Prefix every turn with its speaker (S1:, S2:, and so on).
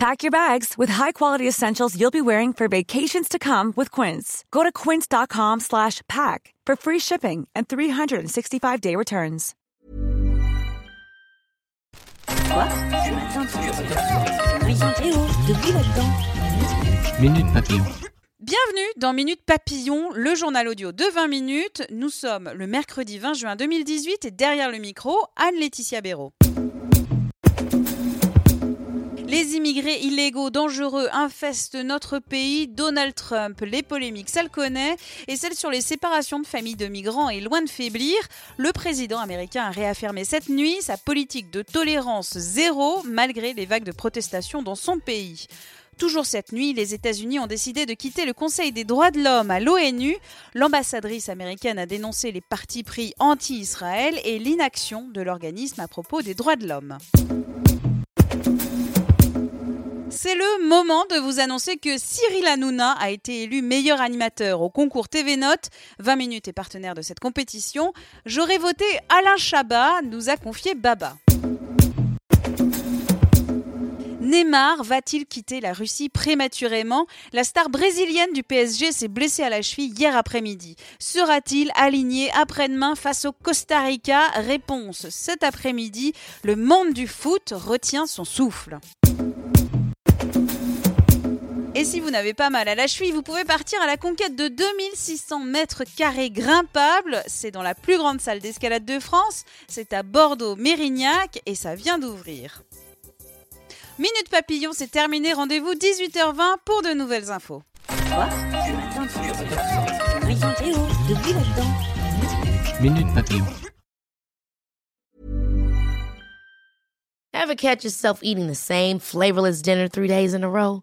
S1: Pack your bags with high-quality essentials you'll be wearing for vacations to come with Quince. Go to quince.com slash pack for free shipping and 365-day returns.
S2: Minute Papillon.
S3: Bienvenue dans Minute Papillon, le journal audio de 20 minutes. Nous sommes le mercredi 20 juin 2018 et derrière le micro, Anne-Laetitia Béraud. Les immigrés illégaux dangereux infestent notre pays. Donald Trump, les polémiques, ça le connaît. Et celle sur les séparations de familles de migrants est loin de faiblir. Le président américain a réaffirmé cette nuit sa politique de tolérance zéro malgré les vagues de protestations dans son pays. Toujours cette nuit, les États-Unis ont décidé de quitter le Conseil des droits de l'homme à l'ONU. L'ambassadrice américaine a dénoncé les partis pris anti-Israël et l'inaction de l'organisme à propos des droits de l'homme. C'est le moment de vous annoncer que Cyril Hanouna a été élu meilleur animateur au concours TV Note. 20 minutes est partenaire de cette compétition. J'aurais voté Alain Chabat, nous a confié Baba. Neymar va-t-il quitter la Russie prématurément? La star brésilienne du PSG s'est blessée à la cheville hier après-midi. Sera-t-il aligné après-demain face au Costa Rica? Réponse cet après-midi. Le monde du foot retient son souffle. Et si vous n'avez pas mal à la cheville, vous pouvez partir à la conquête de 2600 mètres carrés grimpables. C'est dans la plus grande salle d'escalade de France. C'est à Bordeaux-Mérignac et ça vient d'ouvrir. Minute Papillon, c'est terminé. Rendez-vous 18h20 pour de nouvelles infos.
S2: Minute Papillon.
S4: Ever catch yourself eating the same flavorless dinner three days in a row?